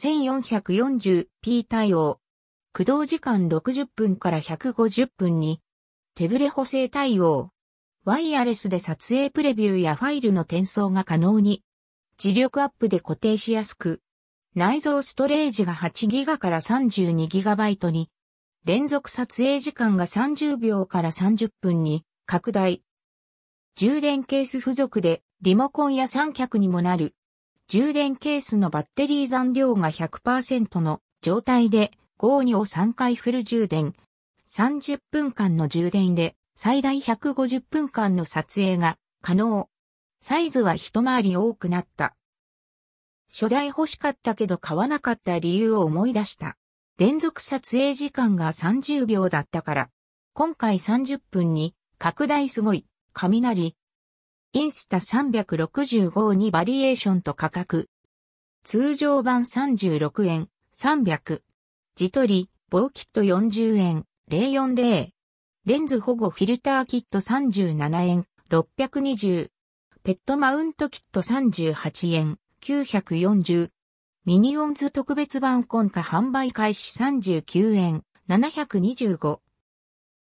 1440p 対応。駆動時間60分から150分に、手ブレ補正対応。ワイヤレスで撮影プレビューやファイルの転送が可能に。磁力アップで固定しやすく。内蔵ストレージが 8GB から 32GB に。連続撮影時間が30秒から30分に拡大。充電ケース付属でリモコンや三脚にもなる。充電ケースのバッテリー残量が100%の状態で52を3回フル充電。30分間の充電で最大150分間の撮影が可能。サイズは一回り多くなった。初代欲しかったけど買わなかった理由を思い出した。連続撮影時間が30秒だったから。今回30分に拡大すごい、雷。インスタ365にバリエーションと価格。通常版36円、300。自撮り、棒キット40円、040。レンズ保護フィルターキット37円、620。ペットマウントキット38円、940。ミニオンズ特別版コ価販売開始39円、725。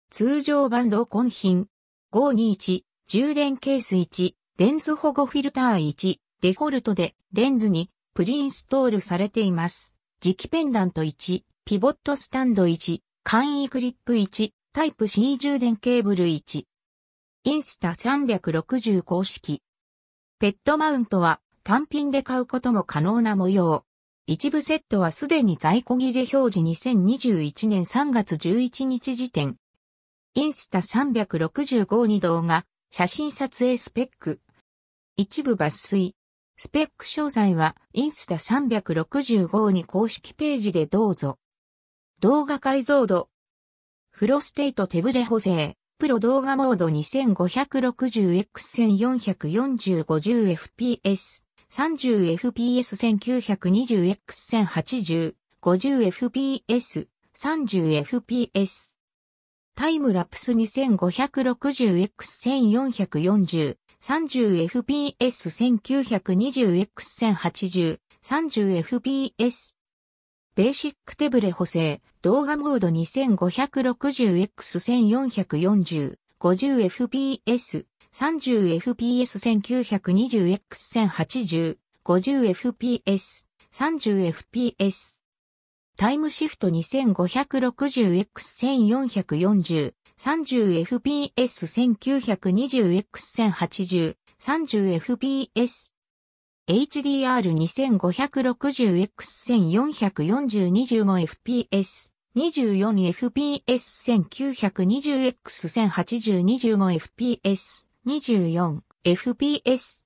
通常版同梱品、521、充電ケース1、レンズ保護フィルター1、デフォルトでレンズにプリインストールされています。磁気ペンダント1、ピボットスタンド1、簡易クリップ1、タイプ C 充電ケーブル1。インスタ360公式。ペットマウントは単品で買うことも可能な模様。一部セットはすでに在庫切れ表示2021年3月11日時点。インスタ365に動画、写真撮影スペック。一部抜粋。スペック詳細はインスタ365に公式ページでどうぞ。動画解像度。フロステイト手ブレ補正。プロ動画モード 2560x1440-50fps。30fps1920x1080、50fps、30fps。タイムラプス 2560x1440、30fps1920x1080、30fps。ベーシック手ブレ補正、動画モード 2560x1440、50fps、30fps1920x1080、50fps、30fps。タイムシフト 2560x1440、30fps1920x1080、30fps。HDR2560x1440-25fps。24fps1920x1080-25fps。24fps。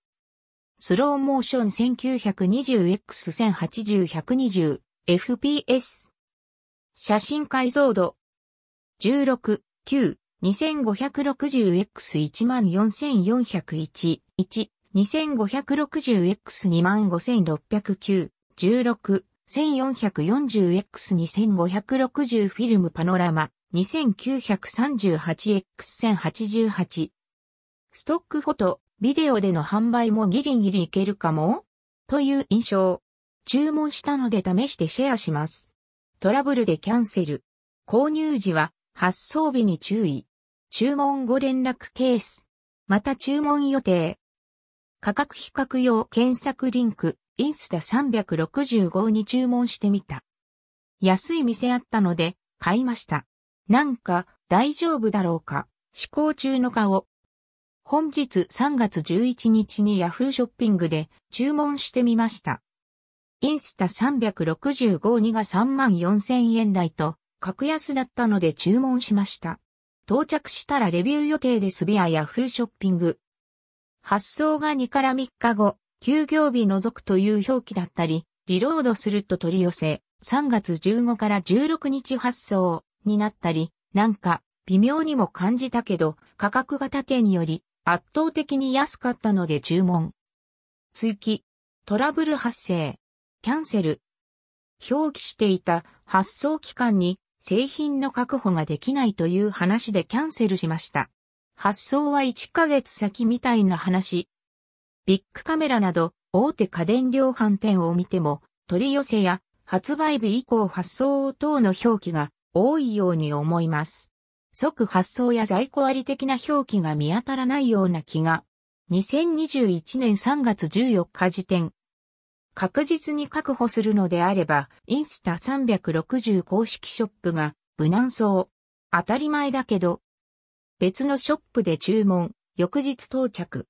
スローモーション 1920X1080-120 FPS。写真解像度。16、9、2560x14401、1、2560x25609、16、1440x2560 フィルムパノラマ、2938x1088。ストックフォト、ビデオでの販売もギリギリいけるかも？という印象。注文したので試してシェアします。トラブルでキャンセル。購入時は発送日に注意。注文後連絡ケース。また注文予定。価格比較用検索リンク、インスタ365に注文してみた。安い店あったので買いました。なんか大丈夫だろうか。試行中の顔。本日3月11日に Yahoo ショッピングで注文してみました。インスタ365にが3万4千円台と格安だったので注文しました。到着したらレビュー予定ですビア Yahoo ショッピング。発送が2から3日後、休業日除くという表記だったり、リロードすると取り寄せ、3月15から16日発送になったり、なんか微妙にも感じたけど、価格が縦により圧倒的に安かったので注文。追記、トラブル発生、キャンセル。表記していた発送期間に製品の確保ができないという話でキャンセルしました。発送は1ヶ月先みたいな話。ビッグカメラなど大手家電量販店を見ても取り寄せや発売日以降発送等の表記が多いように思います。即発送や在庫あり的な表記が見当たらないような気が。2021年3月14日時点。確実に確保するのであれば、インスタ360公式ショップが無難そう。当たり前だけど、別のショップで注文、翌日到着。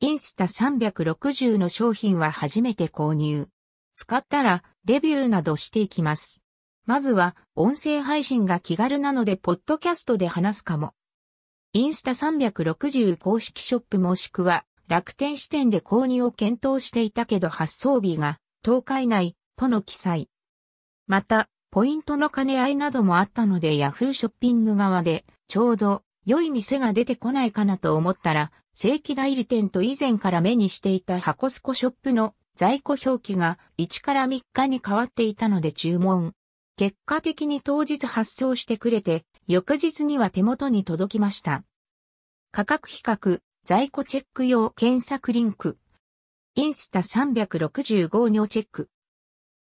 インスタ360の商品は初めて購入。使ったら、レビューなどしていきます。まずは、音声配信が気軽なので、ポッドキャストで話すかも。インスタ360公式ショップもしくは、楽天支店で購入を検討していたけど発送日が10日以内との記載。また、ポイントの兼ね合いなどもあったので Yahoo ショッピング側でちょうど良い店が出てこないかなと思ったら、正規代理店と以前から目にしていた箱スコショップの在庫表記が1から3日に変わっていたので注文。結果的に当日発送してくれて、翌日には手元に届きました。価格比較、在庫チェック用検索リンク。インスタ365にチェック。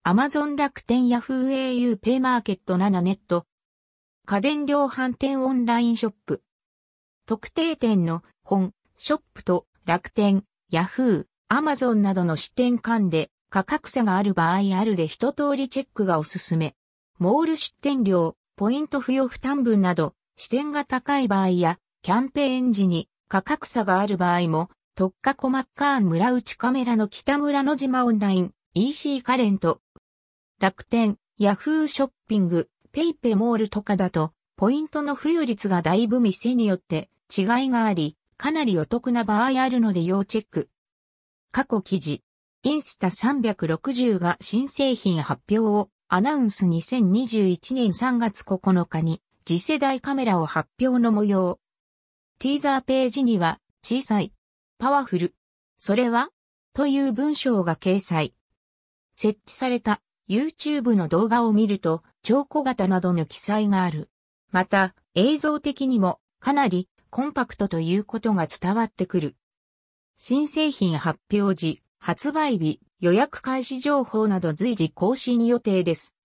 アマゾン楽天ヤフー au ペイマーケット7ネット。家電量販店オンラインショップ。特定店の本、ショップと楽天、ヤフー、アマゾンなどの支店間で価格差がある場合あるで一通りチェックがおすすめ。モール出店料、ポイント付与負担分など、視点が高い場合や、キャンペーン時に価格差がある場合も、特化コマッカーン村内カメラの北村の島オンライン、EC カレント、楽天、ヤフーショッピング、ペイペモールとかだと、ポイントの付与率がだいぶ店によって違いがあり、かなりお得な場合あるので要チェック。過去記事、インスタ360が新製品発表をアナウンス2021年3月9日に次世代カメラを発表の模様。ティーザーページには小さい、パワフル、それはという文章が掲載。設置された YouTube の動画を見ると超小型などの記載がある。また映像的にもかなりコンパクトということが伝わってくる。新製品発表時、発売日、予約開始情報など随時更新予定です。